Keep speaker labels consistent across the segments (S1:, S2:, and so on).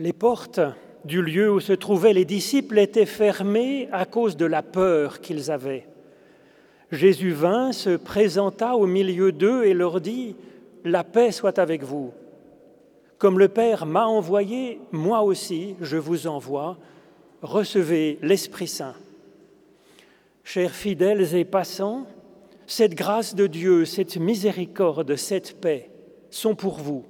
S1: Les portes du lieu où se trouvaient les disciples étaient fermées à cause de la peur qu'ils avaient. Jésus vint, se présenta au milieu d'eux et leur dit, La paix soit avec vous. Comme le Père m'a envoyé, moi aussi je vous envoie. Recevez l'Esprit Saint. Chers fidèles et passants, cette grâce de Dieu, cette miséricorde, cette paix sont pour vous.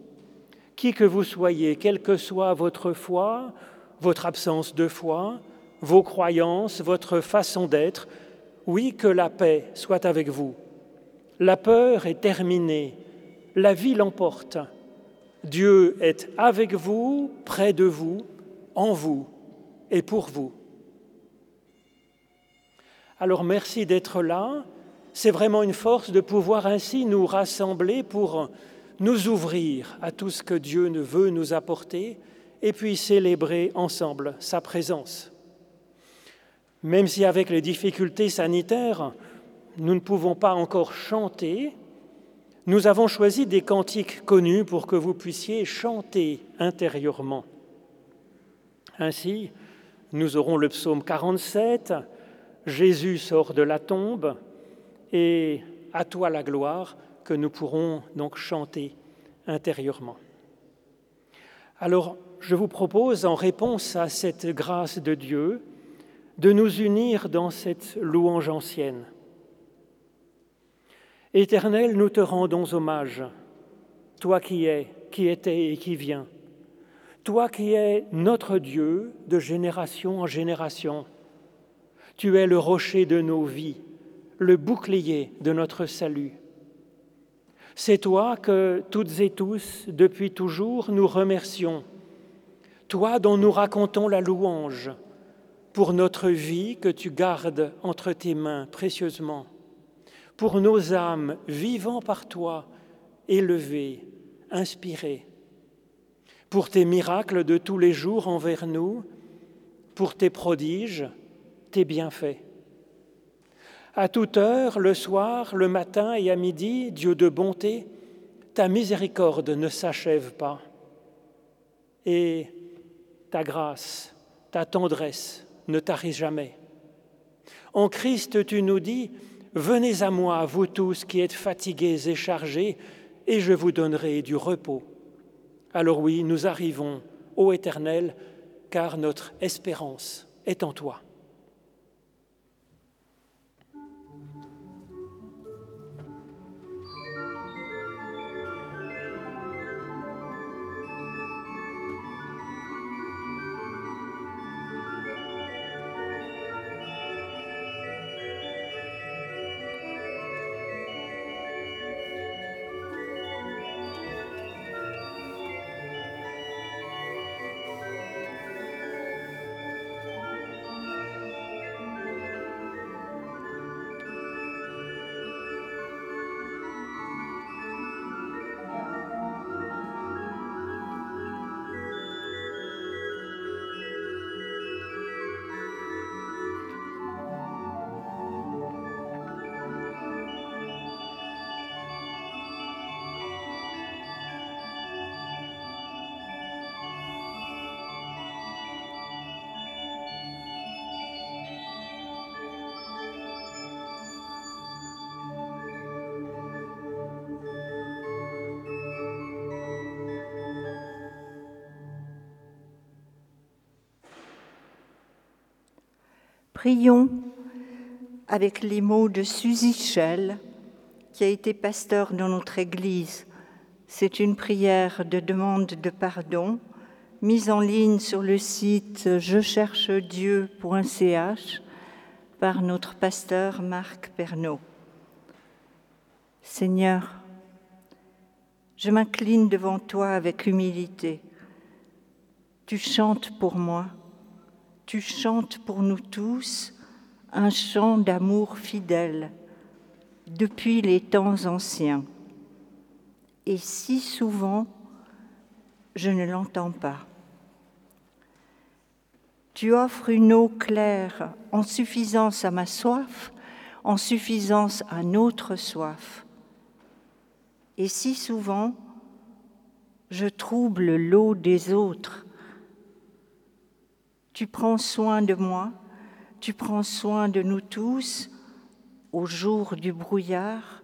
S1: Qui que vous soyez, quelle que soit votre foi, votre absence de foi, vos croyances, votre façon d'être, oui, que la paix soit avec vous. La peur est terminée, la vie l'emporte. Dieu est avec vous, près de vous, en vous et pour vous. Alors merci d'être là. C'est vraiment une force de pouvoir ainsi nous rassembler pour nous ouvrir à tout ce que Dieu veut nous apporter et puis célébrer ensemble sa présence. Même si avec les difficultés sanitaires, nous ne pouvons pas encore chanter, nous avons choisi des cantiques connus pour que vous puissiez chanter intérieurement. Ainsi, nous aurons le psaume 47, Jésus sort de la tombe, et à toi la gloire, que nous pourrons donc chanter intérieurement. Alors, je vous propose, en réponse à cette grâce de Dieu, de nous unir dans cette louange ancienne. Éternel, nous te rendons hommage, toi qui es, qui étais et qui viens, toi qui es notre Dieu de génération en génération. Tu es le rocher de nos vies, le bouclier de notre salut. C'est toi que toutes et tous, depuis toujours, nous remercions toi dont nous racontons la louange pour notre vie que tu gardes entre tes mains précieusement, pour nos âmes vivant par toi, élevées, inspirées, pour tes miracles de tous les jours envers nous, pour tes prodiges, tes bienfaits. À toute heure, le soir, le matin et à midi, Dieu de bonté, ta miséricorde ne s'achève pas. Et ta grâce, ta tendresse ne tarit jamais. En Christ, tu nous dis, Venez à moi, vous tous qui êtes fatigués et chargés, et je vous donnerai du repos. Alors oui, nous arrivons, ô Éternel, car notre espérance est en toi.
S2: Prions avec les mots de Suzy Schell, qui a été pasteur dans notre Église. C'est une prière de demande de pardon mise en ligne sur le site je cherche Dieu.ch par notre pasteur Marc Pernaud. Seigneur, je m'incline devant toi avec humilité. Tu chantes pour moi tu chantes pour nous tous un chant d'amour fidèle depuis les temps anciens. Et si souvent, je ne l'entends pas. Tu offres une eau claire en suffisance à ma soif, en suffisance à notre soif. Et si souvent, je trouble l'eau des autres Tu prends soin de moi, tu prends soin de nous tous au jour du brouillard,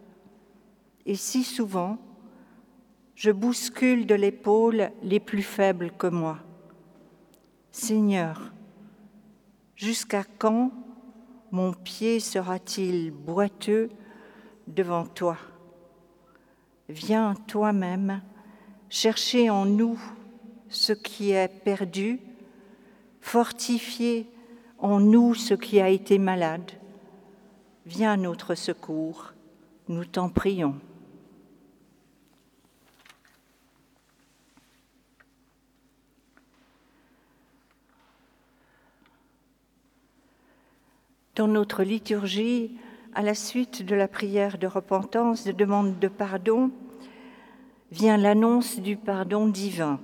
S2: et si souvent je bouscule de l'épaule les plus faibles que moi. Seigneur, jusqu'à quand mon pied sera-t-il boiteux devant toi? Viens toi-même chercher en nous ce qui est perdu, fortifier en nous ce qui a été malade. Viens notre secours, nous t'en prions. Dans notre liturgie, à la suite de la prière de repentance, de demande de pardon, vient l'annonce du pardon divin.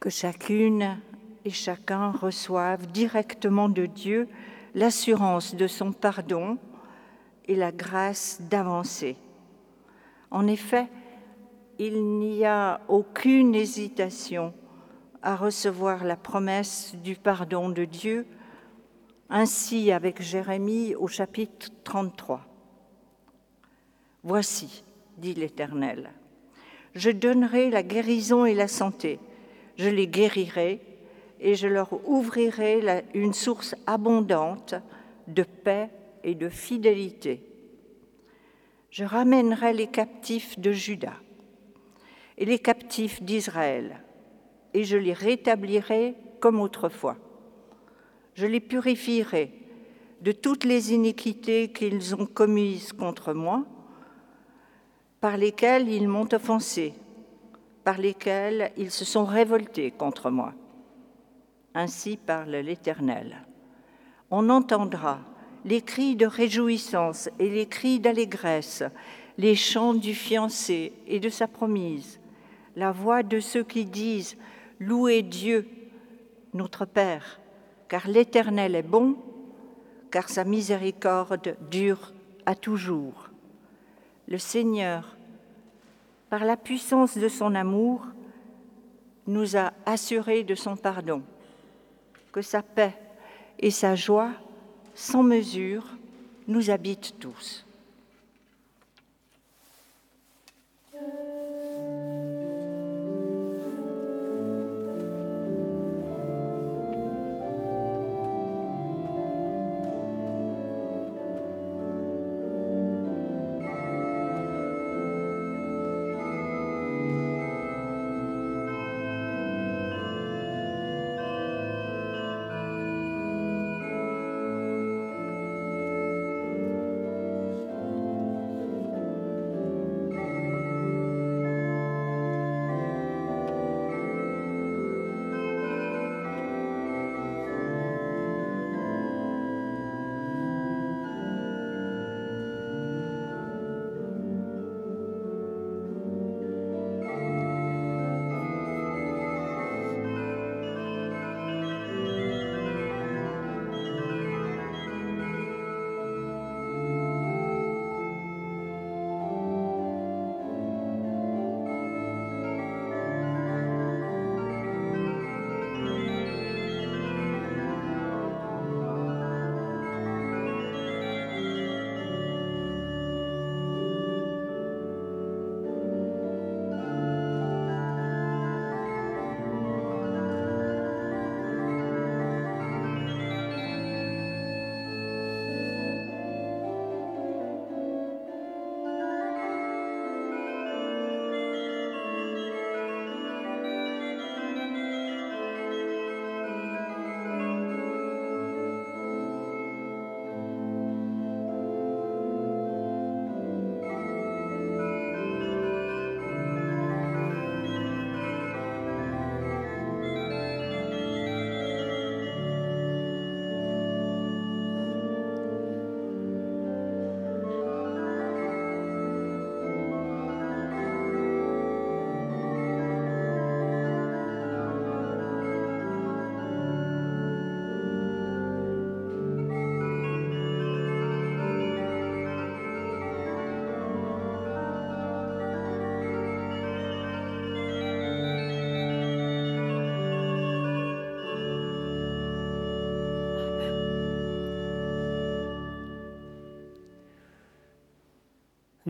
S2: Que chacune et chacun reçoivent directement de Dieu l'assurance de son pardon et la grâce d'avancer. En effet, il n'y a aucune hésitation à recevoir la promesse du pardon de Dieu ainsi avec Jérémie au chapitre 33. Voici, dit l'Éternel, je donnerai la guérison et la santé, je les guérirai et je leur ouvrirai une source abondante de paix et de fidélité. Je ramènerai les captifs de Juda et les captifs d'Israël, et je les rétablirai comme autrefois je les purifierai de toutes les iniquités qu'ils ont commises contre moi, par lesquelles ils m'ont offensé, par lesquelles ils se sont révoltés contre moi. Ainsi parle l'Éternel. On entendra les cris de réjouissance et les cris d'allégresse, les chants du fiancé et de sa promise, la voix de ceux qui disent Louez Dieu, notre Père, car l'Éternel est bon, car sa miséricorde dure à toujours. Le Seigneur, par la puissance de son amour, nous a assurés de son pardon, que sa paix et sa joie, sans mesure, nous habitent tous.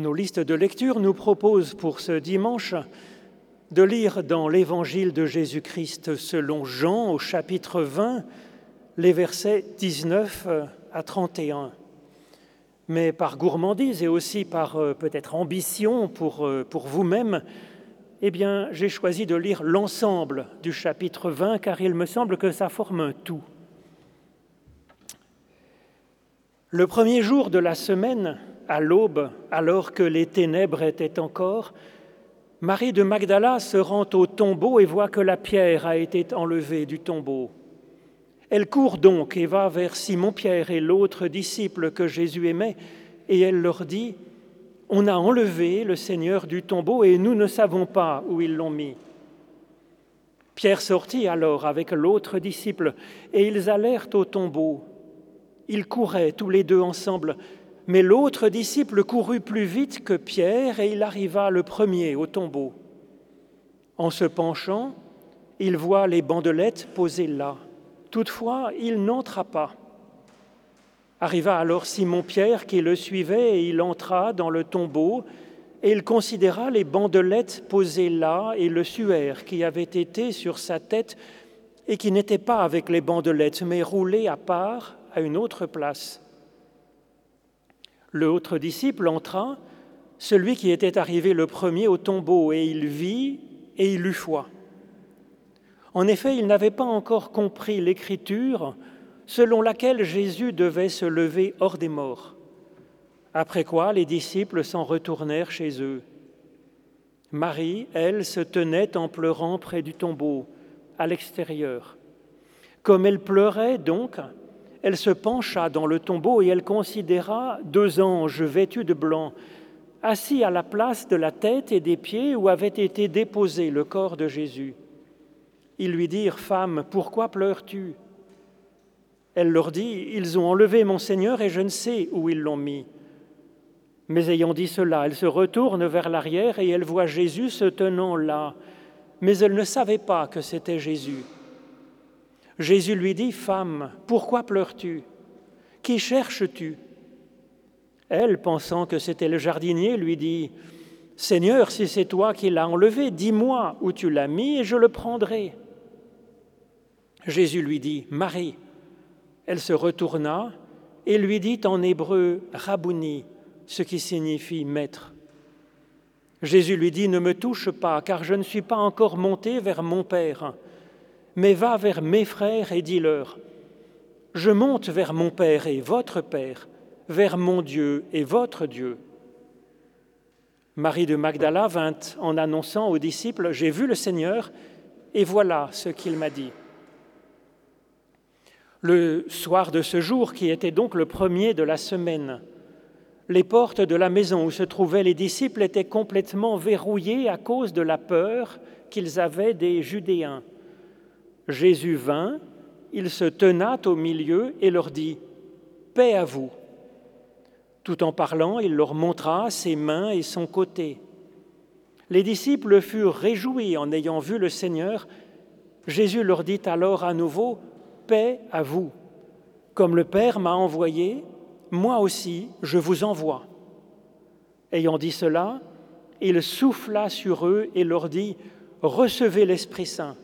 S1: Nos listes de lecture nous proposent pour ce dimanche de lire dans l'Évangile de Jésus-Christ selon Jean au chapitre 20 les versets 19 à 31. Mais par gourmandise et aussi par euh, peut-être ambition pour, euh, pour vous-même, eh bien, j'ai choisi de lire l'ensemble du chapitre 20 car il me semble que ça forme un tout. Le premier jour de la semaine, à l'aube, alors que les ténèbres étaient encore, Marie de Magdala se rend au tombeau et voit que la pierre a été enlevée du tombeau. Elle court donc et va vers Simon-Pierre et l'autre disciple que Jésus aimait, et elle leur dit, On a enlevé le Seigneur du tombeau et nous ne savons pas où ils l'ont mis. Pierre sortit alors avec l'autre disciple, et ils allèrent au tombeau. Ils couraient tous les deux ensemble, mais l'autre disciple courut plus vite que Pierre et il arriva le premier au tombeau. En se penchant, il voit les bandelettes posées là. Toutefois, il n'entra pas. Arriva alors Simon-Pierre qui le suivait et il entra dans le tombeau et il considéra les bandelettes posées là et le suaire qui avait été sur sa tête et qui n'était pas avec les bandelettes mais roulé à part à une autre place. L'autre disciple entra, celui qui était arrivé le premier au tombeau, et il vit et il eut foi. En effet, il n'avait pas encore compris l'écriture selon laquelle Jésus devait se lever hors des morts. Après quoi, les disciples s'en retournèrent chez eux. Marie, elle, se tenait en pleurant près du tombeau, à l'extérieur. Comme elle pleurait donc, elle se pencha dans le tombeau et elle considéra deux anges vêtus de blanc, assis à la place de la tête et des pieds où avait été déposé le corps de Jésus. Ils lui dirent, Femme, pourquoi pleures-tu? Elle leur dit, Ils ont enlevé mon Seigneur et je ne sais où ils l'ont mis. Mais ayant dit cela, elle se retourne vers l'arrière et elle voit Jésus se tenant là, mais elle ne savait pas que c'était Jésus. Jésus lui dit, Femme, pourquoi pleures-tu? Qui cherches-tu? Elle, pensant que c'était le jardinier, lui dit, Seigneur, si c'est toi qui l'as enlevé, dis-moi où tu l'as mis et je le prendrai. Jésus lui dit, Marie. Elle se retourna et lui dit en hébreu, Rabouni, ce qui signifie maître. Jésus lui dit, Ne me touche pas, car je ne suis pas encore monté vers mon Père mais va vers mes frères et dis-leur, je monte vers mon Père et votre Père, vers mon Dieu et votre Dieu. Marie de Magdala vint en annonçant aux disciples, J'ai vu le Seigneur, et voilà ce qu'il m'a dit. Le soir de ce jour, qui était donc le premier de la semaine, les portes de la maison où se trouvaient les disciples étaient complètement verrouillées à cause de la peur qu'ils avaient des Judéens. Jésus vint, il se tenait au milieu et leur dit, Paix à vous. Tout en parlant, il leur montra ses mains et son côté. Les disciples furent réjouis en ayant vu le Seigneur. Jésus leur dit alors à nouveau, Paix à vous. Comme le Père m'a envoyé, moi aussi je vous envoie. Ayant dit cela, il souffla sur eux et leur dit, Recevez l'Esprit Saint.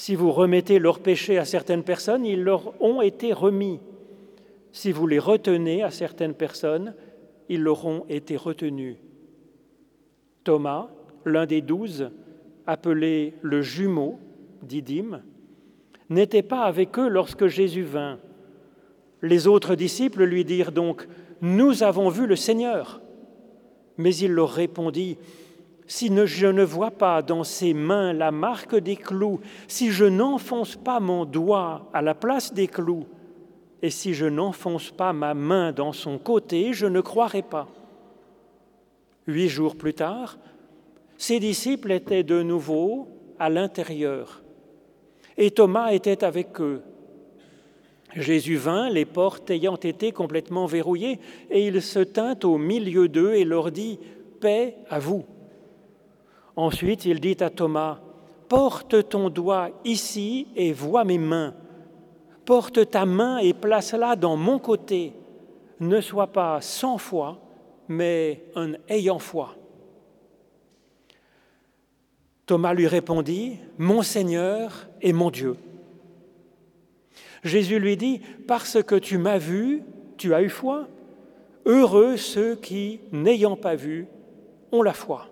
S1: Si vous remettez leurs péchés à certaines personnes, ils leur ont été remis. Si vous les retenez à certaines personnes, ils leur ont été retenus. Thomas, l'un des douze, appelé le jumeau d'Idim, n'était pas avec eux lorsque Jésus vint. Les autres disciples lui dirent donc, Nous avons vu le Seigneur. Mais il leur répondit, si je ne vois pas dans ses mains la marque des clous, si je n'enfonce pas mon doigt à la place des clous, et si je n'enfonce pas ma main dans son côté, je ne croirai pas. Huit jours plus tard, ses disciples étaient de nouveau à l'intérieur, et Thomas était avec eux. Jésus vint, les portes ayant été complètement verrouillées, et il se tint au milieu d'eux et leur dit, Paix à vous. Ensuite, il dit à Thomas, Porte ton doigt ici et vois mes mains. Porte ta main et place-la dans mon côté. Ne sois pas sans foi, mais un ayant foi. Thomas lui répondit, Mon Seigneur et mon Dieu. Jésus lui dit, Parce que tu m'as vu, tu as eu foi. Heureux ceux qui, n'ayant pas vu, ont la foi.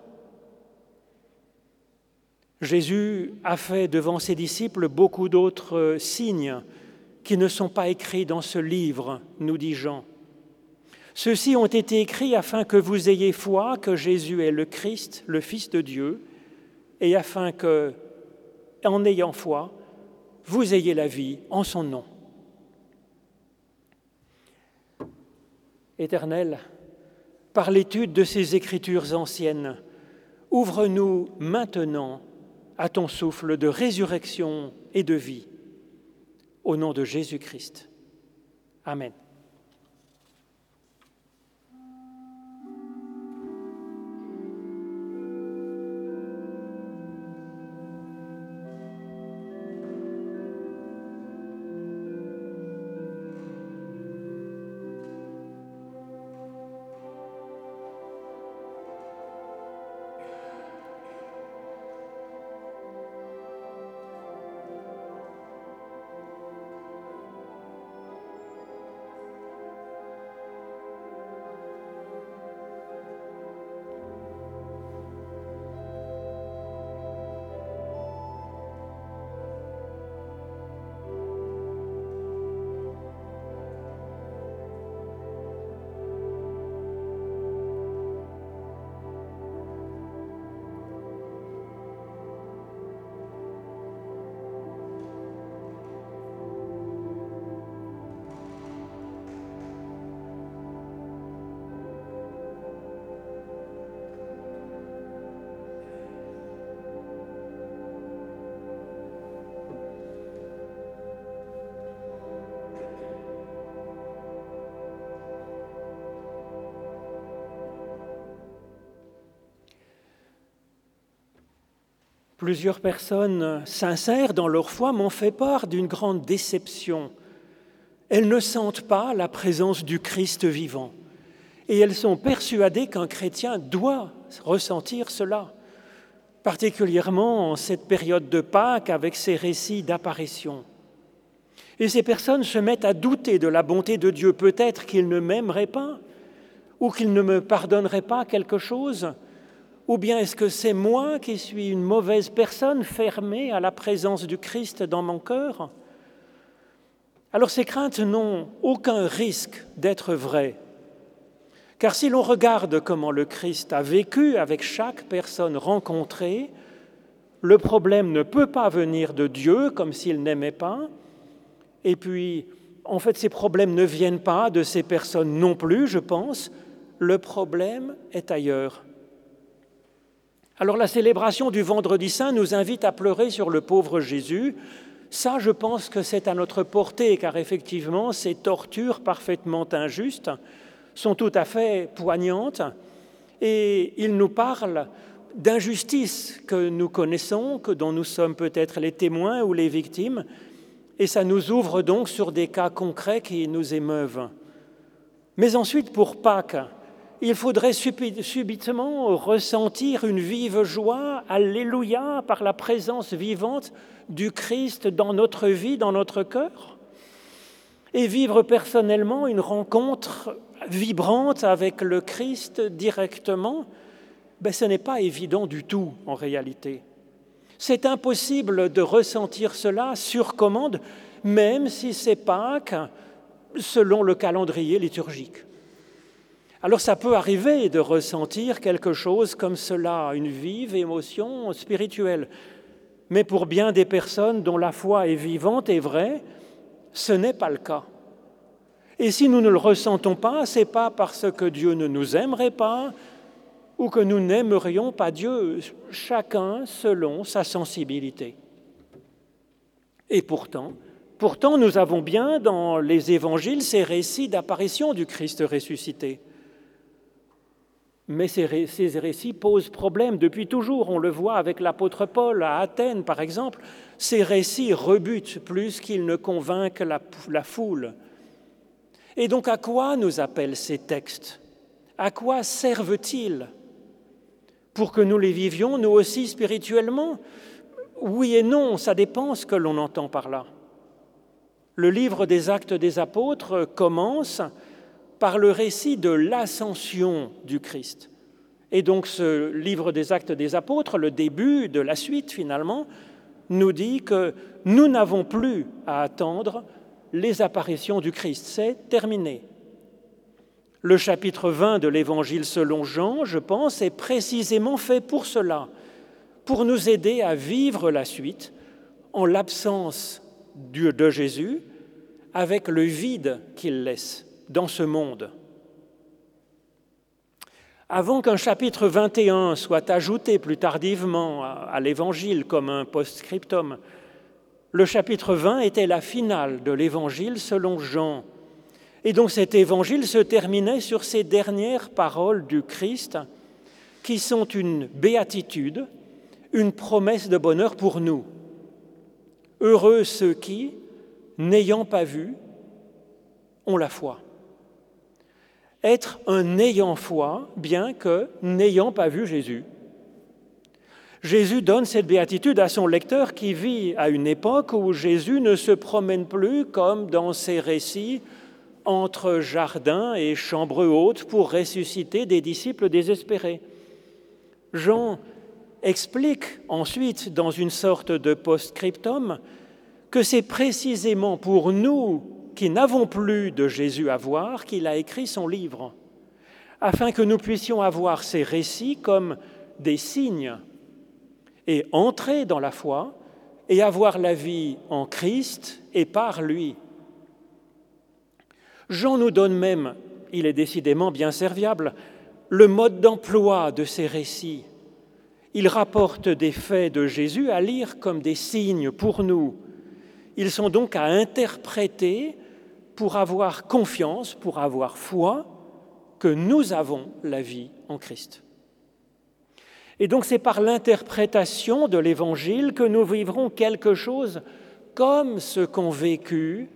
S1: Jésus a fait devant ses disciples beaucoup d'autres signes qui ne sont pas écrits dans ce livre, nous dit Jean. Ceux-ci ont été écrits afin que vous ayez foi que Jésus est le Christ, le Fils de Dieu, et afin que, en ayant foi, vous ayez la vie en son nom. Éternel, par l'étude de ces écritures anciennes, ouvre-nous maintenant à ton souffle de résurrection et de vie. Au nom de Jésus-Christ. Amen. Plusieurs personnes sincères dans leur foi m'ont fait part d'une grande déception. Elles ne sentent pas la présence du Christ vivant et elles sont persuadées qu'un chrétien doit ressentir cela, particulièrement en cette période de Pâques avec ces récits d'apparition. Et ces personnes se mettent à douter de la bonté de Dieu, peut-être qu'il ne m'aimerait pas ou qu'il ne me pardonnerait pas quelque chose ou bien est-ce que c'est moi qui suis une mauvaise personne fermée à la présence du Christ dans mon cœur? Alors ces craintes n'ont aucun risque d'être vraies. Car si l'on regarde comment le Christ a vécu avec chaque personne rencontrée, le problème ne peut pas venir de Dieu comme s'il n'aimait pas. Et puis, en fait, ces problèmes ne viennent pas de ces personnes non plus, je pense. Le problème est ailleurs. Alors la célébration du vendredi saint nous invite à pleurer sur le pauvre Jésus. Ça, je pense que c'est à notre portée, car effectivement, ces tortures parfaitement injustes sont tout à fait poignantes, et il nous parle d'injustices que nous connaissons, que dont nous sommes peut-être les témoins ou les victimes, et ça nous ouvre donc sur des cas concrets qui nous émeuvent. Mais ensuite, pour Pâques, il faudrait subitement ressentir une vive joie, alléluia, par la présence vivante du Christ dans notre vie, dans notre cœur, et vivre personnellement une rencontre vibrante avec le Christ directement, ben, ce n'est pas évident du tout en réalité. C'est impossible de ressentir cela sur commande, même si c'est Pâques selon le calendrier liturgique. Alors ça peut arriver de ressentir quelque chose comme cela, une vive émotion spirituelle. Mais pour bien des personnes dont la foi est vivante et vraie, ce n'est pas le cas. Et si nous ne le ressentons pas, ce n'est pas parce que Dieu ne nous aimerait pas ou que nous n'aimerions pas Dieu, chacun selon sa sensibilité. Et pourtant, pourtant nous avons bien dans les évangiles ces récits d'apparition du Christ ressuscité. Mais ces, récits posent problème depuis toujours. On le voit avec l'apôtre Paul à Athènes, par exemple. Ces récits rebutent plus qu'ils ne convainquent la, la foule. Et donc à quoi nous appellent ces textes? À quoi servent-ils? Pour que nous les vivions, nous aussi spirituellement? Oui et non, ça dépend ce que l'on entend par là. Le livre des actes des apôtres commence par le récit de l'ascension du Christ. Et donc ce livre des actes des apôtres, le début de la suite finalement, nous dit que nous n'avons plus à attendre les apparitions du Christ. C'est terminé. Le chapitre 20 de l'Évangile selon Jean, je pense, est précisément fait pour cela, pour nous aider à vivre la suite en l'absence de Jésus, avec le vide qu'il laisse dans ce monde. Avant qu'un chapitre 21 soit ajouté plus tardivement à l'Évangile comme un post-scriptum, le chapitre 20 était la finale de l'Évangile selon Jean. Et donc cet Évangile se terminait sur ces dernières paroles du Christ qui sont une béatitude, une promesse de bonheur pour nous. Heureux ceux qui, n'ayant pas vu, ont la foi être un ayant foi, bien que n'ayant pas vu Jésus. Jésus donne cette béatitude à son lecteur qui vit à une époque où Jésus ne se promène plus comme dans ses récits entre jardins et chambres hautes pour ressusciter des disciples désespérés. Jean explique ensuite dans une sorte de post-scriptum que c'est précisément pour nous qui n'avons plus de Jésus à voir qu'il a écrit son livre, afin que nous puissions avoir ces récits comme des signes et entrer dans la foi et avoir la vie en Christ et par lui. Jean nous donne même, il est décidément bien serviable, le mode d'emploi de ces récits. Il rapporte des faits de Jésus à lire comme des signes pour nous. Ils sont donc à interpréter pour avoir confiance, pour avoir foi que nous avons la vie en Christ. Et donc c'est par l'interprétation de l'Évangile que nous vivrons quelque chose comme ce qu'ont vécu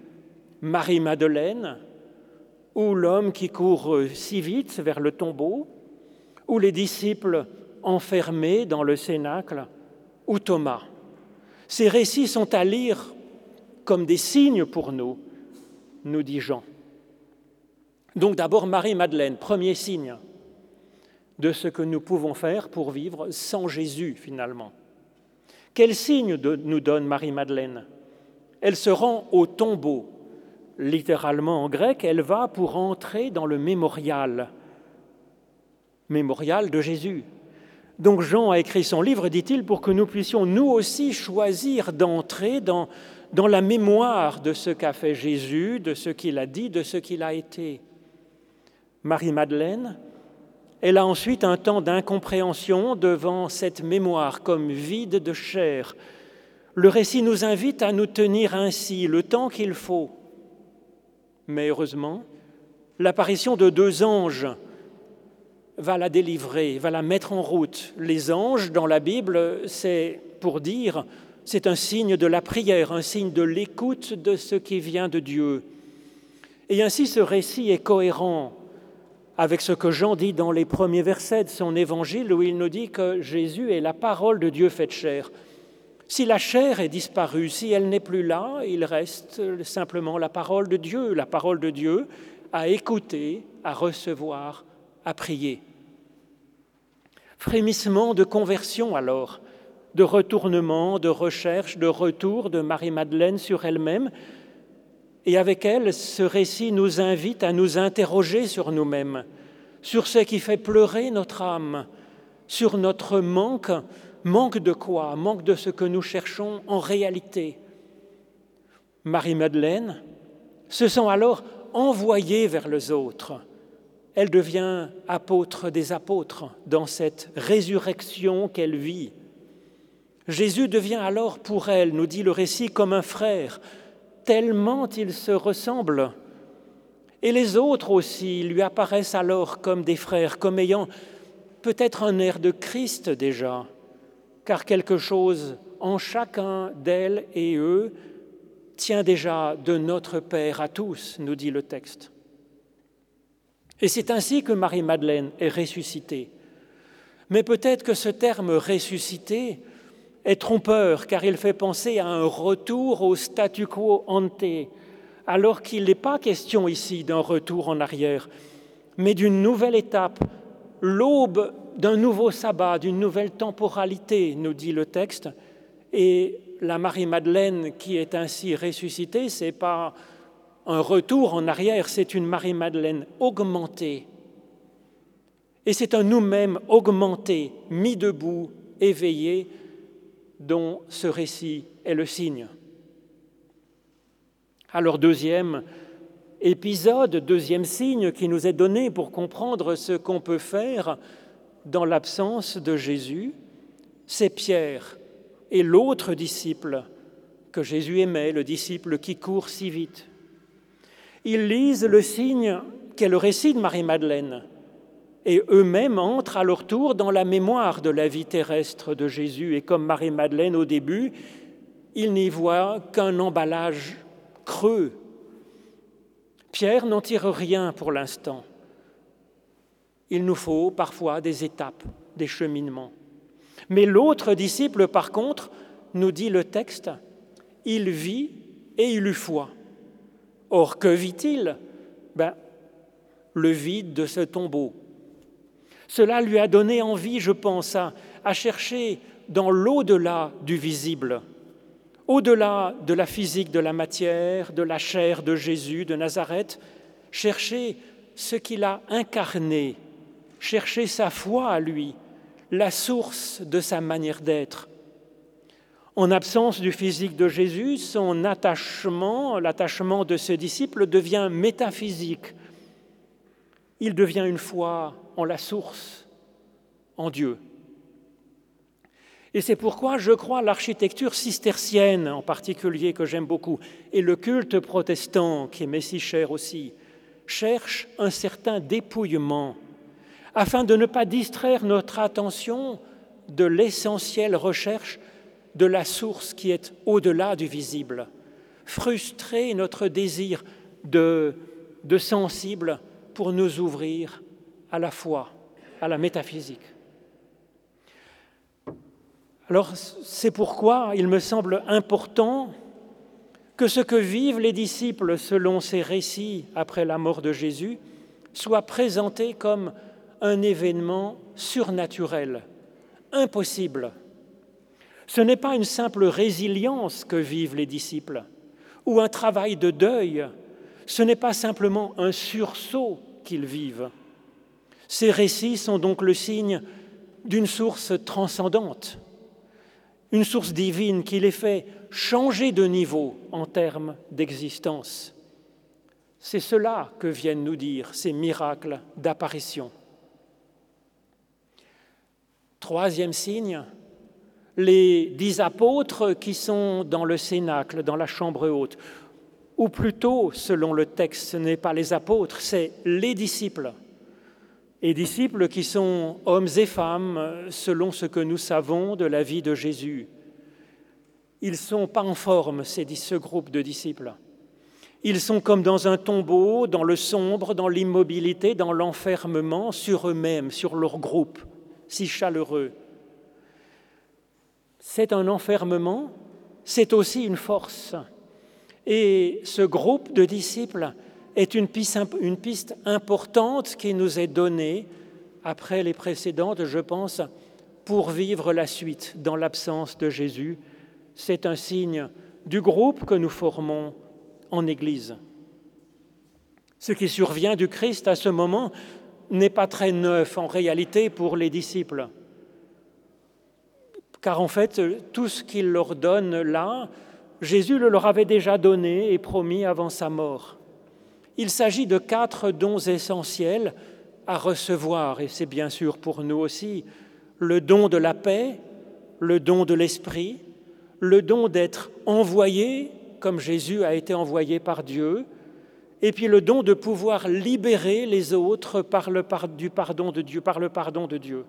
S1: Marie-Madeleine, ou l'homme qui court si vite vers le tombeau, ou les disciples enfermés dans le cénacle, ou Thomas. Ces récits sont à lire comme des signes pour nous, nous dit Jean. Donc d'abord Marie-Madeleine, premier signe de ce que nous pouvons faire pour vivre sans Jésus finalement. Quel signe nous donne Marie-Madeleine? Elle se rend au tombeau. Littéralement en grec, elle va pour entrer dans le mémorial, mémorial de Jésus. Donc Jean a écrit son livre, dit-il, pour que nous puissions nous aussi choisir d'entrer dans dans la mémoire de ce qu'a fait Jésus, de ce qu'il a dit, de ce qu'il a été. Marie-Madeleine, elle a ensuite un temps d'incompréhension devant cette mémoire comme vide de chair. Le récit nous invite à nous tenir ainsi le temps qu'il faut. Mais heureusement, l'apparition de deux anges va la délivrer, va la mettre en route. Les anges, dans la Bible, c'est pour dire c'est un signe de la prière, un signe de l'écoute de ce qui vient de Dieu. Et ainsi ce récit est cohérent avec ce que Jean dit dans les premiers versets de son évangile où il nous dit que Jésus est la parole de Dieu faite chair. Si la chair est disparue, si elle n'est plus là, il reste simplement la parole de Dieu, la parole de Dieu à écouter, à recevoir, à prier. Frémissement de conversion alors, de retournement, de recherche, de retour de Marie-Madeleine sur elle-même. Et avec elle, ce récit nous invite à nous interroger sur nous-mêmes, sur ce qui fait pleurer notre âme, sur notre manque. Manque de quoi? Manque de ce que nous cherchons en réalité. Marie-Madeleine se sent alors envoyée vers les autres. Elle devient apôtre des apôtres dans cette résurrection qu'elle vit. Jésus devient alors pour elle, nous dit le récit, comme un frère, tellement il se ressemble. Et les autres aussi lui apparaissent alors comme des frères, comme ayant peut-être un air de Christ déjà, car quelque chose en chacun d'elles et eux tient déjà de notre Père à tous, nous dit le texte. Et c'est ainsi que Marie-Madeleine est ressuscitée. Mais peut-être que ce terme ressuscité est trompeur, car il fait penser à un retour au statu quo ante, alors qu'il n'est pas question ici d'un retour en arrière, mais d'une nouvelle étape, l'aube d'un nouveau sabbat, d'une nouvelle temporalité, nous dit le texte. Et la Marie-Madeleine qui est ainsi ressuscitée, ce n'est pas un retour en arrière, c'est une Marie-Madeleine augmentée. Et c'est un nous-mêmes augmenté, mis debout, éveillé, dont ce récit est le signe. Alors deuxième épisode, deuxième signe qui nous est donné pour comprendre ce qu'on peut faire dans l'absence de Jésus, c'est Pierre et l'autre disciple que Jésus aimait, le disciple qui court si vite. Ils lisent le signe qu'est le récit de Marie-Madeleine et eux-mêmes entrent à leur tour dans la mémoire de la vie terrestre de Jésus. Et comme Marie-Madeleine au début, ils n'y voient qu'un emballage creux. Pierre n'en tire rien pour l'instant. Il nous faut parfois des étapes, des cheminements. Mais l'autre disciple, par contre, nous dit le texte, il vit et il eut foi. Or, que vit-il? Ben, Le vide de ce tombeau. Cela lui a donné envie, je pense, à, chercher dans l'au-delà du visible, au-delà de la physique de la matière, de la chair de Jésus de Nazareth, chercher ce qu'il a incarné, chercher sa foi à lui, la source de sa manière d'être. En absence du physique de Jésus, son attachement, l'attachement de ce disciple devient métaphysique. Il devient une foi en la source, en Dieu. Et c'est pourquoi je crois l'architecture cistercienne en particulier que j'aime beaucoup, et le culte protestant qui m'est si cher aussi, cherche un certain dépouillement afin de ne pas distraire notre attention de l'essentielle recherche de la source qui est au-delà du visible, frustrer notre désir de, de sensible pour nous ouvrir à la foi, à la métaphysique. Alors c'est pourquoi il me semble important que ce que vivent les disciples selon ces récits après la mort de Jésus soit présenté comme un événement surnaturel, impossible. Ce n'est pas une simple résilience que vivent les disciples ou un travail de deuil, ce n'est pas simplement un sursaut qu'ils vivent. Ces récits sont donc le signe d'une source transcendante, une source divine qui les fait changer de niveau en termes d'existence. C'est cela que viennent nous dire ces miracles d'apparition. Troisième signe, les dix apôtres qui sont dans le cénacle, dans la chambre haute, ou plutôt, selon le texte, ce n'est pas les apôtres, c'est les disciples et disciples qui sont hommes et femmes selon ce que nous savons de la vie de Jésus. Ils ne sont pas en forme, ce groupe de disciples. Ils sont comme dans un tombeau, dans le sombre, dans l'immobilité, dans l'enfermement, sur eux-mêmes, sur leur groupe, si chaleureux. C'est un enfermement, c'est aussi une force. Et ce groupe de disciples est une piste, importante qui nous est donnée après les précédentes, je pense, pour vivre la suite dans l'absence de Jésus. C'est un signe du groupe que nous formons en Église. Ce qui survient du Christ à ce moment n'est pas très neuf en réalité pour les disciples. Car en fait, tout ce qu'il leur donne là, Jésus le leur avait déjà donné et promis avant sa mort. Il s'agit de quatre dons essentiels à recevoir, et c'est bien sûr pour nous aussi le don de la paix, le don de l'esprit, le don d'être envoyé comme Jésus a été envoyé par Dieu, et puis le don de pouvoir libérer les autres par le, pardon de Dieu, par le pardon de Dieu.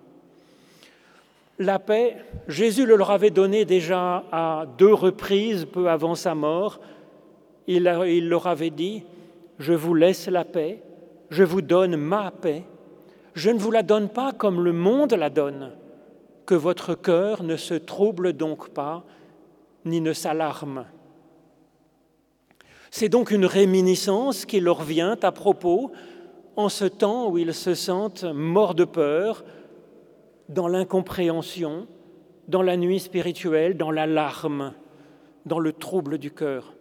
S1: La paix, Jésus le leur avait donné déjà à deux reprises peu avant sa mort. Il leur avait dit, je vous laisse la paix, je vous donne ma paix, je ne vous la donne pas comme le monde la donne, que votre cœur ne se trouble donc pas, ni ne s'alarme. C'est donc une réminiscence qui leur vient à propos en ce temps où ils se sentent morts de peur, dans l'incompréhension, dans la nuit spirituelle, dans l'alarme, dans le trouble du cœur.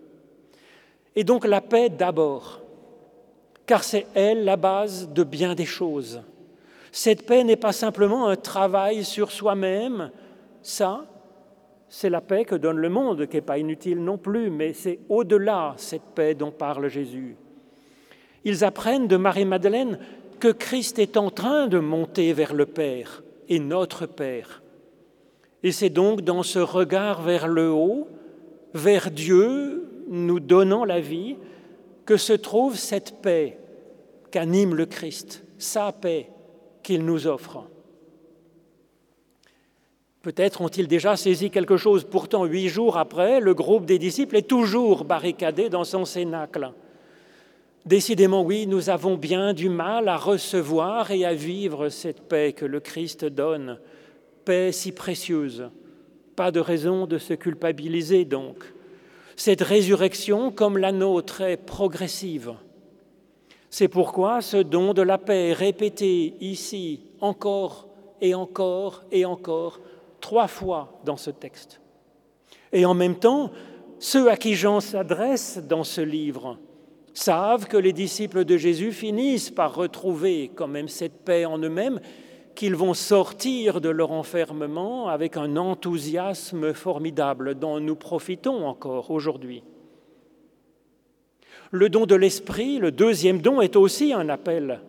S1: Et donc la paix d'abord, car c'est elle la base de bien des choses. Cette paix n'est pas simplement un travail sur soi-même, ça, c'est la paix que donne le monde, qui n'est pas inutile non plus, mais c'est au-delà cette paix dont parle Jésus. Ils apprennent de Marie-Madeleine que Christ est en train de monter vers le Père et notre Père. Et c'est donc dans ce regard vers le haut, vers Dieu, nous donnant la vie, que se trouve cette paix qu'anime le Christ, sa paix qu'il nous offre. Peut-être ont-ils déjà saisi quelque chose. Pourtant, huit jours après, le groupe des disciples est toujours barricadé dans son cénacle. Décidément, oui, nous avons bien du mal à recevoir et à vivre cette paix que le Christ donne, paix si précieuse. Pas de raison de se culpabiliser donc. Cette résurrection, comme la nôtre, est progressive. C'est pourquoi ce don de la paix est répété ici encore et encore et encore trois fois dans ce texte. Et en même temps, ceux à qui Jean s'adresse dans ce livre savent que les disciples de Jésus finissent par retrouver quand même cette paix en eux-mêmes, qu'ils vont sortir de leur enfermement avec un enthousiasme formidable dont nous profitons encore aujourd'hui. Le don de l'Esprit, le deuxième don, est aussi un appel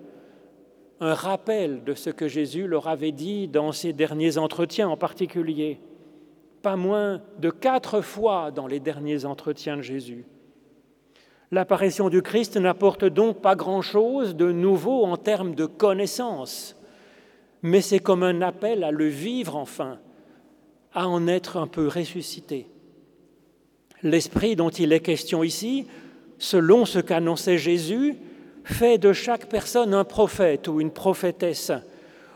S1: un rappel de ce que Jésus leur avait dit dans ses derniers entretiens en particulier, pas moins de quatre fois dans les derniers entretiens de Jésus. L'apparition du Christ n'apporte donc pas grand-chose de nouveau en termes de connaissance, mais c'est comme un appel à le vivre enfin, à en être un peu ressuscité. L'esprit dont il est question ici, selon ce qu'annonçait Jésus, fait de chaque personne un prophète ou une prophétesse,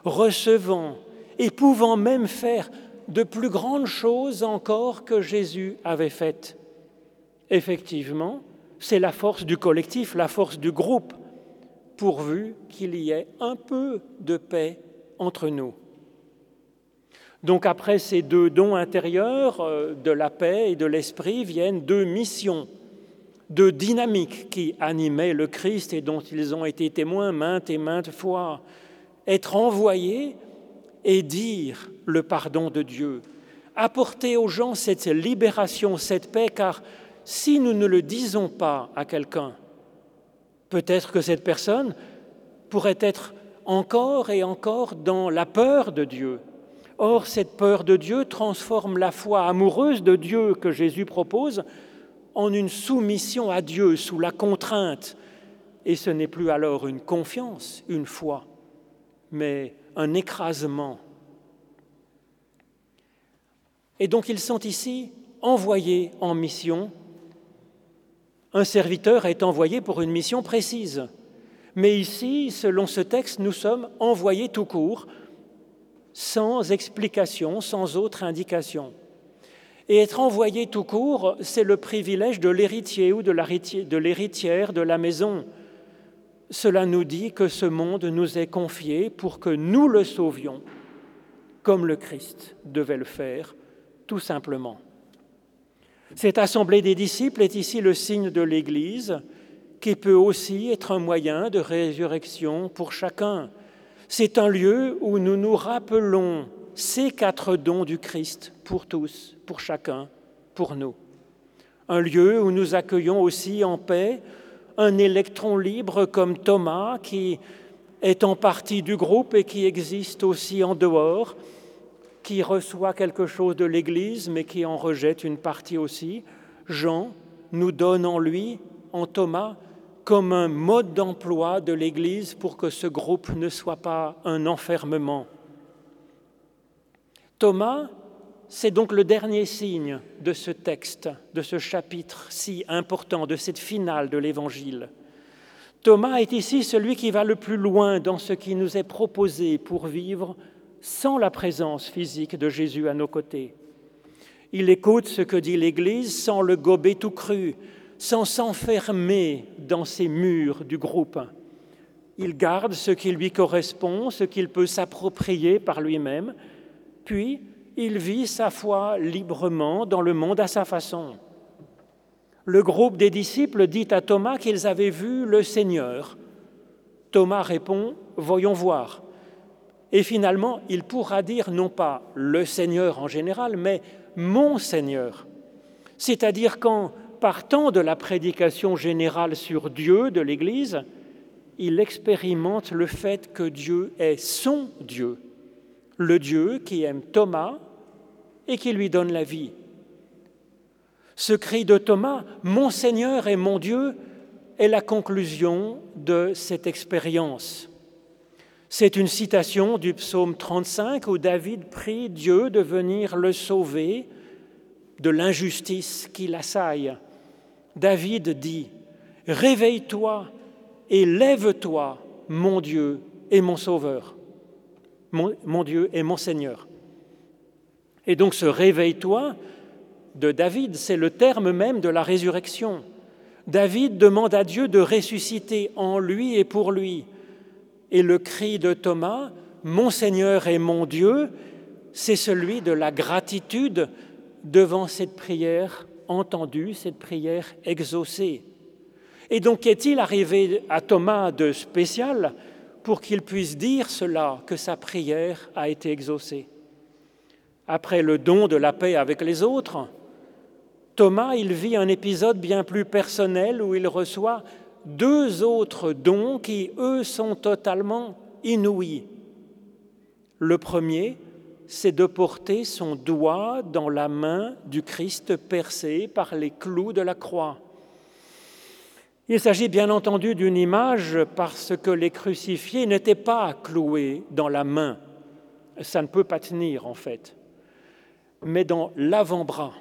S1: recevant et pouvant même faire de plus grandes choses encore que Jésus avait faites. Effectivement, c'est la force du collectif, la force du groupe, pourvu qu'il y ait un peu de paix entre nous. Donc après ces deux dons intérieurs euh, de la paix et de l'esprit viennent deux missions de dynamique qui animait le Christ et dont ils ont été témoins maintes et maintes fois. Être envoyés et dire le pardon de Dieu. Apporter aux gens cette libération, cette paix, car si nous ne le disons pas à quelqu'un, peut-être que cette personne pourrait être encore et encore dans la peur de Dieu. Or, cette peur de Dieu transforme la foi amoureuse de Dieu que Jésus propose en une soumission à Dieu sous la contrainte. Et ce n'est plus alors une confiance, une foi, mais un écrasement. Et donc ils sont ici envoyés en mission. Un serviteur est envoyé pour une mission précise. Mais ici, selon ce texte, nous sommes envoyés tout court, sans explication, sans autre indication. Et être envoyé tout court, c'est le privilège de l'héritier ou de l'héritière de la maison. Cela nous dit que ce monde nous est confié pour que nous le sauvions, comme le Christ devait le faire, tout simplement. Cette assemblée des disciples est ici le signe de l'Église, qui peut aussi être un moyen de résurrection pour chacun. C'est un lieu où nous nous rappelons ces quatre dons du Christ pour tous, pour chacun, pour nous. Un lieu où nous accueillons aussi en paix un électron libre comme Thomas qui est en partie du groupe et qui existe aussi en dehors, qui reçoit quelque chose de l'Église mais qui en rejette une partie aussi. Jean nous donne en lui, en Thomas, comme un mode d'emploi de l'Église pour que ce groupe ne soit pas un enfermement Thomas, c'est donc le dernier signe de ce texte, de ce chapitre si important, de cette finale de l'Évangile. Thomas est ici celui qui va le plus loin dans ce qui nous est proposé pour vivre sans la présence physique de Jésus à nos côtés. Il écoute ce que dit l'Église sans le gober tout cru, sans s'enfermer dans ses murs du groupe. Il garde ce qui lui correspond, ce qu'il peut s'approprier par lui-même, puis il vit sa foi librement dans le monde à sa façon. Le groupe des disciples dit à Thomas qu'ils avaient vu le Seigneur. Thomas répond, Voyons voir. Et finalement, il pourra dire non pas le Seigneur en général, mais mon Seigneur. C'est-à-dire qu'en partant de la prédication générale sur Dieu de l'Église, il expérimente le fait que Dieu est son Dieu, le Dieu qui aime Thomas et qui lui donne la vie. Ce cri de Thomas, Mon Seigneur et mon Dieu, est la conclusion de cette expérience. C'est une citation du psaume 35 où David prie Dieu de venir le sauver de l'injustice qui l'assaille. David dit, Réveille-toi et lève-toi, mon Dieu et mon Sauveur, mon, Dieu et mon Seigneur. Et donc ce réveille-toi de David, c'est le terme même de la résurrection. David demande à Dieu de ressusciter en lui et pour lui. Et le cri de Thomas, Mon Seigneur et mon Dieu, c'est celui de la gratitude devant cette prière entendue, cette prière exaucée. Et donc, est-il arrivé à Thomas de spécial pour qu'il puisse dire cela, que sa prière a été exaucée? Après le don de la paix avec les autres, Thomas, vit un épisode bien plus personnel où il reçoit deux autres dons qui, eux, sont totalement inouïs. Le premier, c'est de porter son doigt dans la main du Christ percé par les clous de la croix. Il s'agit bien entendu d'une image parce que les crucifiés n'étaient pas cloués dans la main. Ça ne peut pas tenir en fait, mais dans l'avant-bras.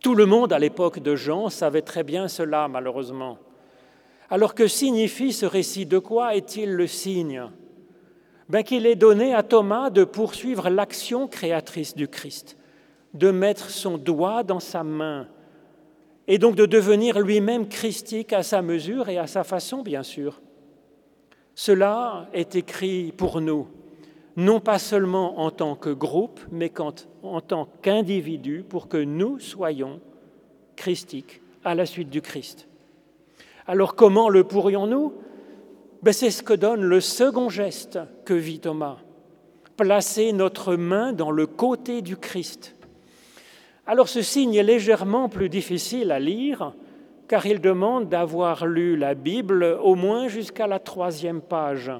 S1: Tout le monde à l'époque de Jean savait très bien cela, malheureusement. Alors que signifie ce récit? De quoi est-il le signe? Ben, Qu'il est donné à Thomas de poursuivre l'action créatrice du Christ, de mettre son doigt dans sa main, et donc de devenir lui-même christique à sa mesure et à sa façon, bien sûr. Cela est écrit pour nous, non pas seulement en tant que groupe, mais en tant qu'individu, pour que nous soyons christiques à la suite du Christ. Alors comment le pourrions-nous? Ben, C'est ce que donne le second geste que vit Thomas. Placer notre main dans le côté du Christ. Alors ce signe est légèrement plus difficile à lire car il demande d'avoir lu la Bible au moins jusqu'à la troisième page,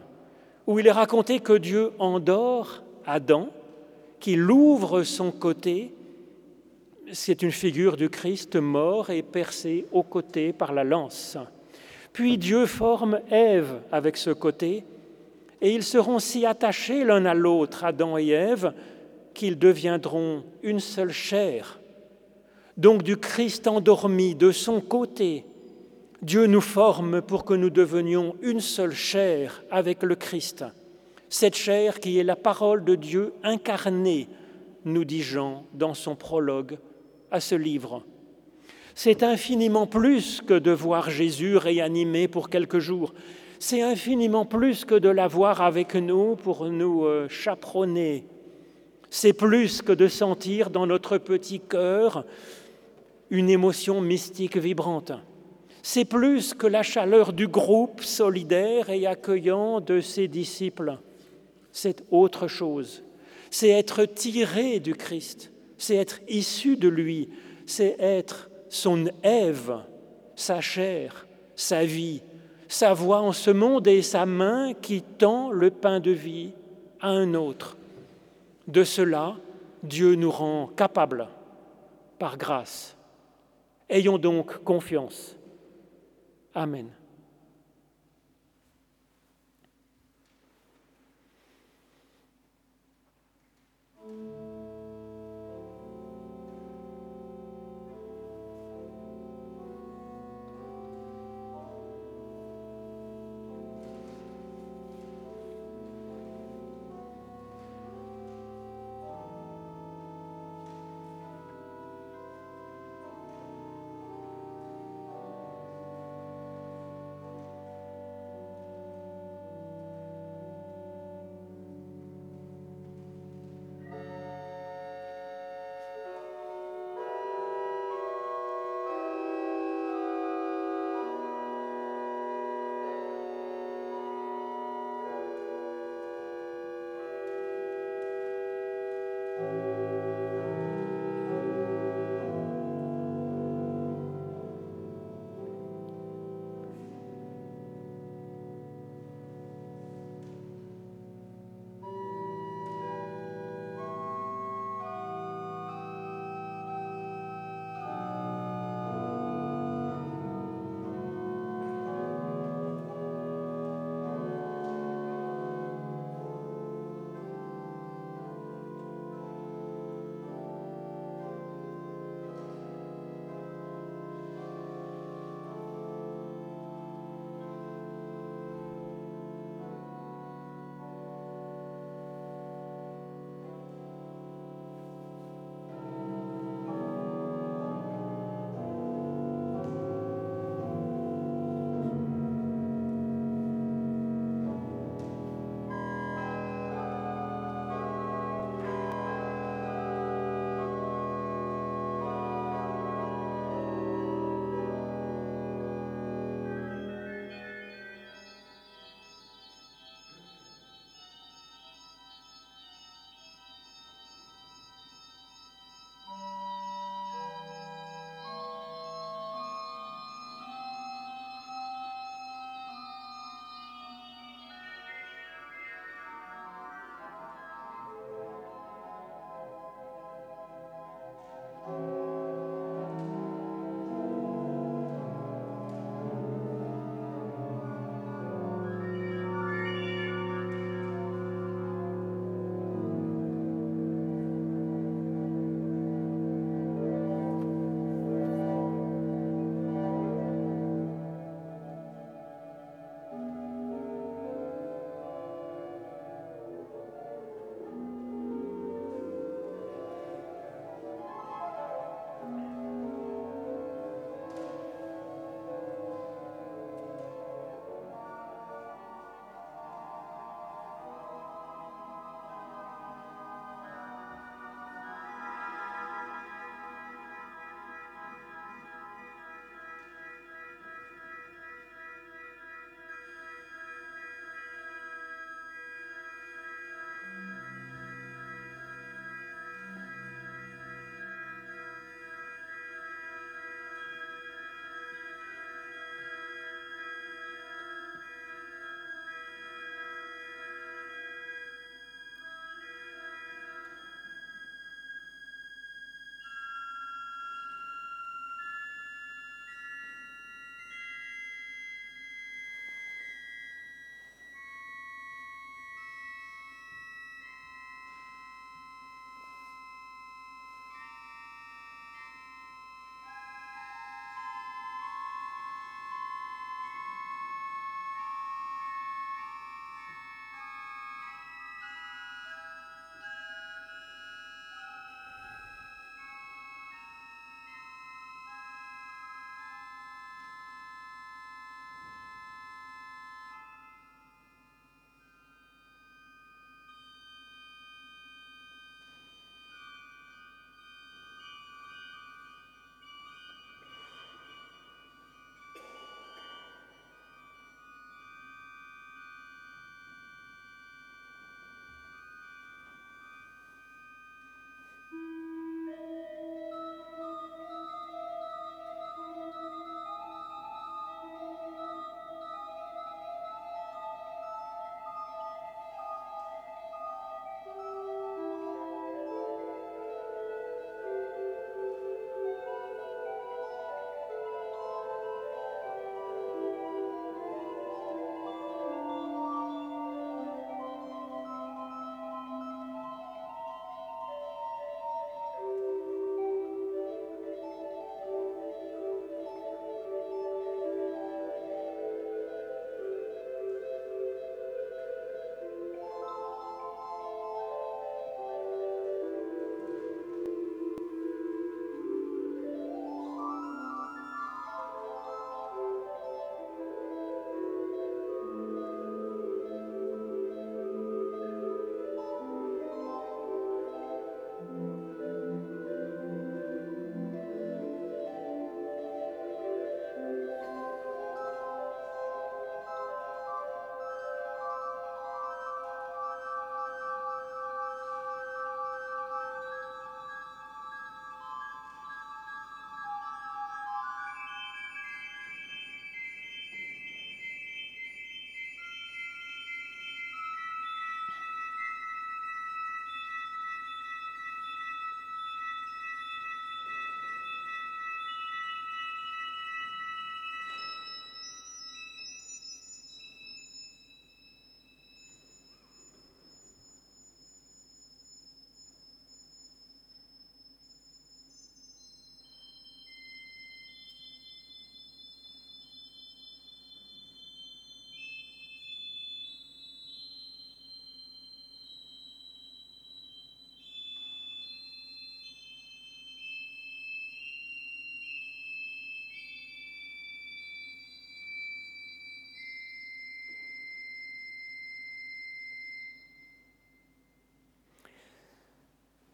S1: où il est raconté que Dieu endort Adam, qu'il ouvre son côté c'est une figure du Christ mort et percé au côté par la lance. Puis Dieu forme Ève avec ce côté, et ils seront si attachés l'un à l'autre, Adam et Ève, qu'ils deviendront une seule chair. Donc du Christ endormi de son côté, Dieu nous forme pour que nous devenions une seule chair avec le Christ. Cette chair qui est la parole de Dieu incarnée, nous dit Jean dans son prologue à ce livre. C'est infiniment plus que de voir Jésus réanimé pour quelques jours. C'est infiniment plus que de l'avoir avec nous pour nous euh, chaperonner. C'est plus que de sentir dans notre petit cœur une émotion mystique vibrante. C'est plus que la chaleur du groupe solidaire et accueillant de ses disciples. C'est autre chose. C'est être tiré du Christ. C'est être issu de lui. C'est être son Ève, sa chair, sa vie, sa voix en ce monde et sa main qui tend le pain de vie à un autre. De cela, Dieu nous rend capables par grâce. Ayons donc confiance. Amen.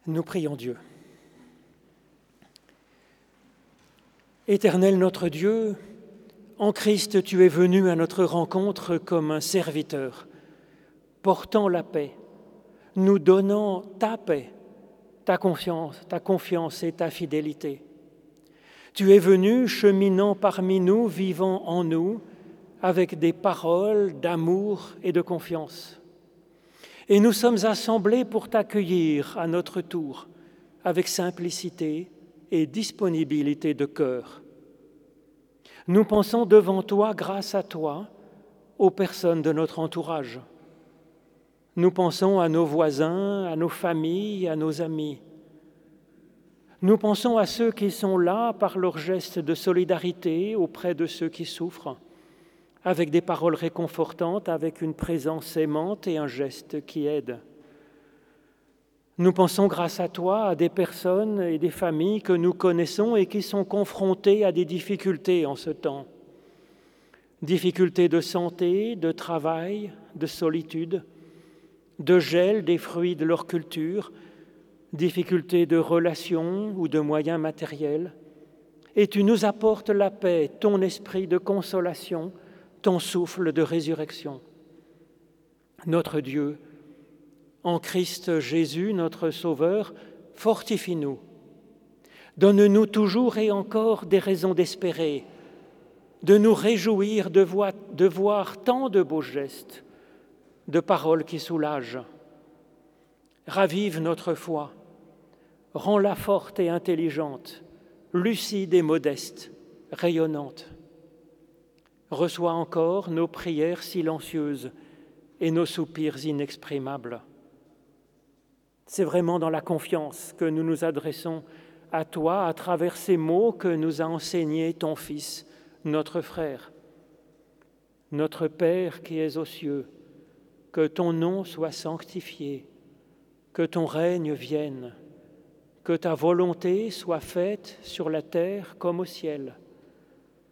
S1: Nous prions Dieu. Éternel notre Dieu, en Christ tu es venu à notre rencontre comme un serviteur, portant la paix, nous donnant ta paix, ta confiance, ta confiance et ta fidélité. Tu es venu cheminant parmi nous, vivant en nous, avec des paroles d'amour et de confiance. Et nous sommes assemblés pour t'accueillir à notre tour, avec simplicité et disponibilité de cœur. Nous pensons devant toi, grâce à toi, aux personnes de notre entourage. Nous pensons à nos voisins, à nos familles, à nos amis. Nous pensons à ceux qui sont là par leur geste de solidarité auprès de ceux qui souffrent avec des paroles réconfortantes, avec une présence aimante et un geste qui aide. Nous pensons grâce à toi à des personnes et des familles que nous connaissons et qui sont confrontées à des difficultés en ce temps. Difficultés de santé, de travail, de solitude, de gel des fruits de leur culture, difficultés de relations ou de moyens matériels. Et tu nous apportes la paix, ton esprit de consolation, ton souffle de résurrection. Notre Dieu, en Christ Jésus, notre Sauveur, fortifie-nous. Donne-nous toujours et encore des raisons d'espérer, de nous réjouir de voir, tant de beaux gestes, de paroles qui soulagent. Ravive notre foi, rends-la forte et intelligente, lucide et modeste, rayonnante reçois encore nos prières silencieuses et nos soupirs inexprimables. C'est vraiment dans la confiance que nous nous adressons à toi à travers ces mots que nous a enseignés ton Fils, notre frère. Notre Père qui es aux cieux, que ton nom soit sanctifié, que ton règne vienne, que ta volonté soit faite sur la terre comme au ciel.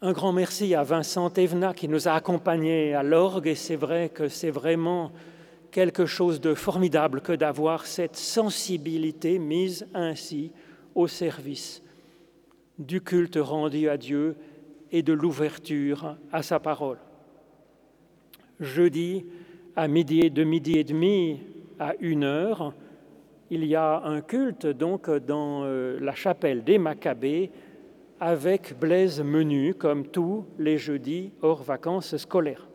S1: Un grand merci à Vincent Evna qui nous a accompagnés à l'orgue et c'est vrai que c'est vraiment quelque chose de formidable que d'avoir cette sensibilité mise ainsi au service du culte rendu à Dieu et de l'ouverture à sa parole. Jeudi, à midi et de midi et demi à une heure, il y a un culte donc dans euh, la chapelle des Maccabées avec Blaise Menu, comme tous les jeudis hors vacances scolaires.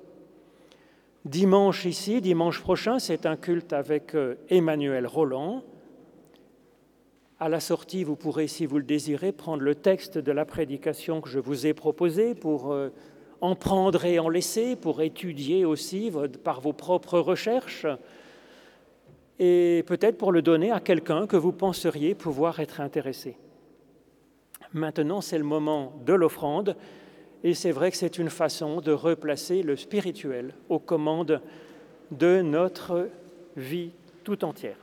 S1: Dimanche ici, dimanche prochain, c'est un culte avec euh, Emmanuel Roland. À la sortie, vous pourrez, si vous le désirez, prendre le texte de la prédication que je vous ai proposé pour euh, en prendre et en laisser, pour étudier aussi par vos propres recherches et peut-être pour le donner à quelqu'un que vous penseriez pouvoir être intéressé. Maintenant, c'est le moment de l'offrande. Et c'est vrai que c'est une façon de replacer le spirituel aux commandes de notre vie tout entière.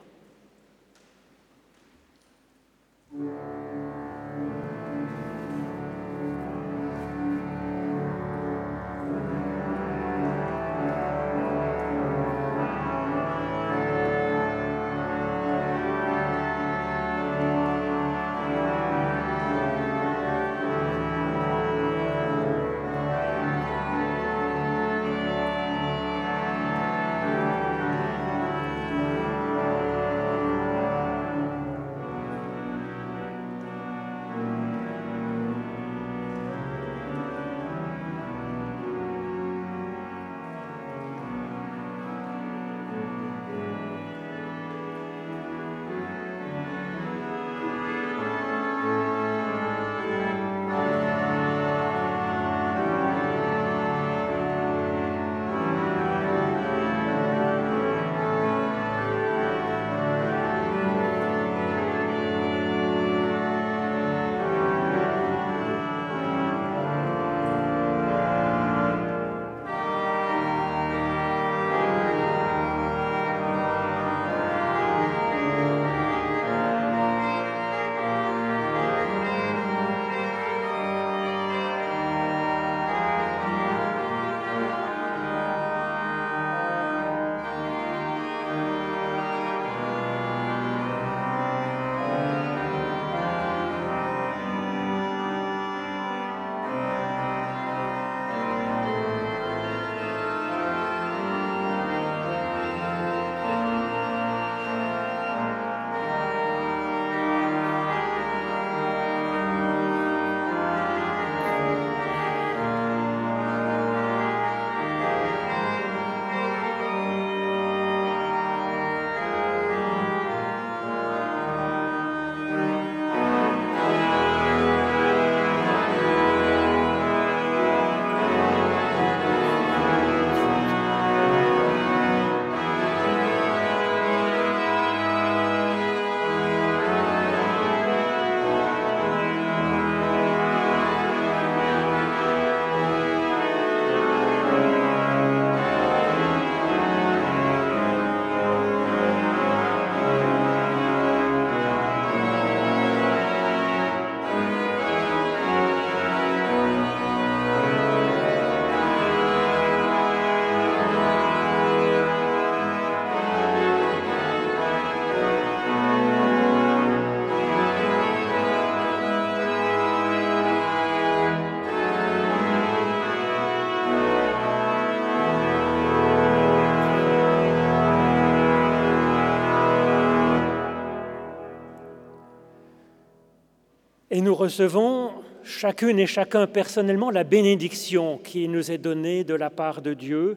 S1: Et nous recevons chacune et chacun personnellement la bénédiction qui nous est donnée de la part de Dieu,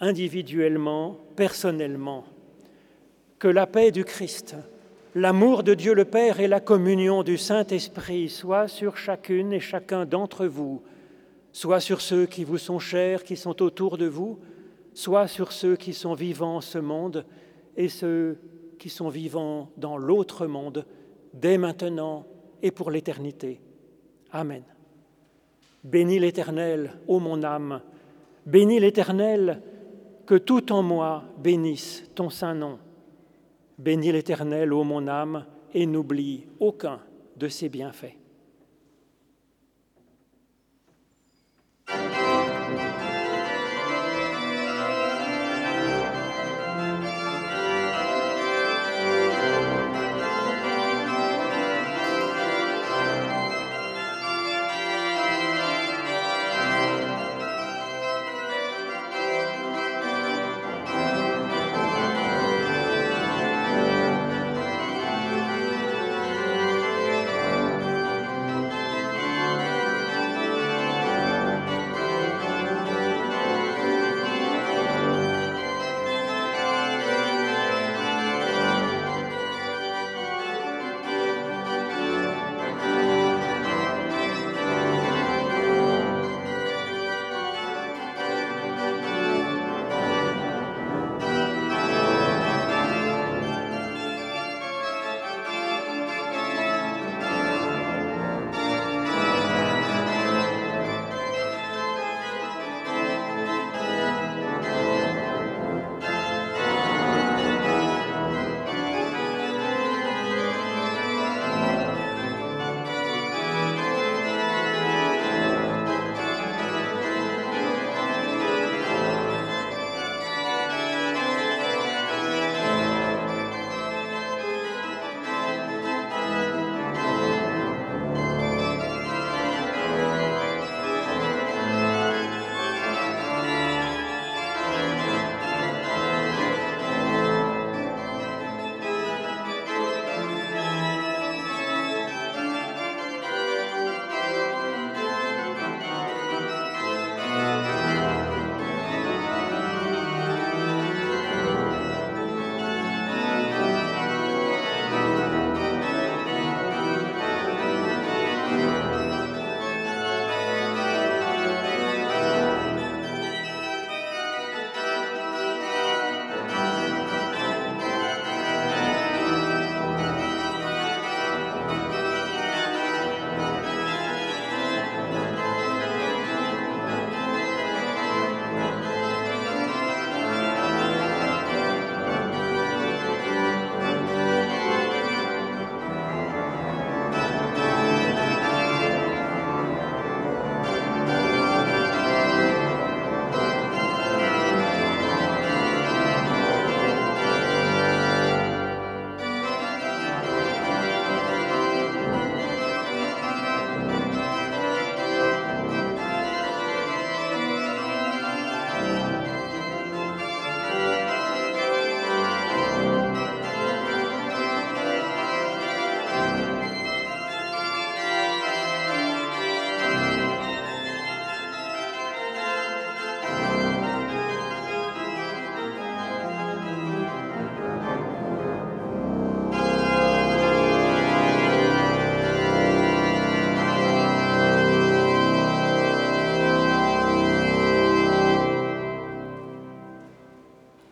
S1: individuellement, personnellement. Que la paix du Christ, l'amour de Dieu le Père et la communion du Saint-Esprit soient sur chacune et chacun d'entre vous, soit sur ceux qui vous sont chers, qui sont autour de vous, soit sur ceux qui sont vivants en ce monde et ceux qui sont vivants dans l'autre monde, dès maintenant et pour l'éternité. Amen. Bénis l'Éternel, ô mon âme, bénis l'Éternel, que tout en moi bénisse ton saint nom. Bénis l'Éternel, ô mon âme, et n'oublie aucun de ses bienfaits.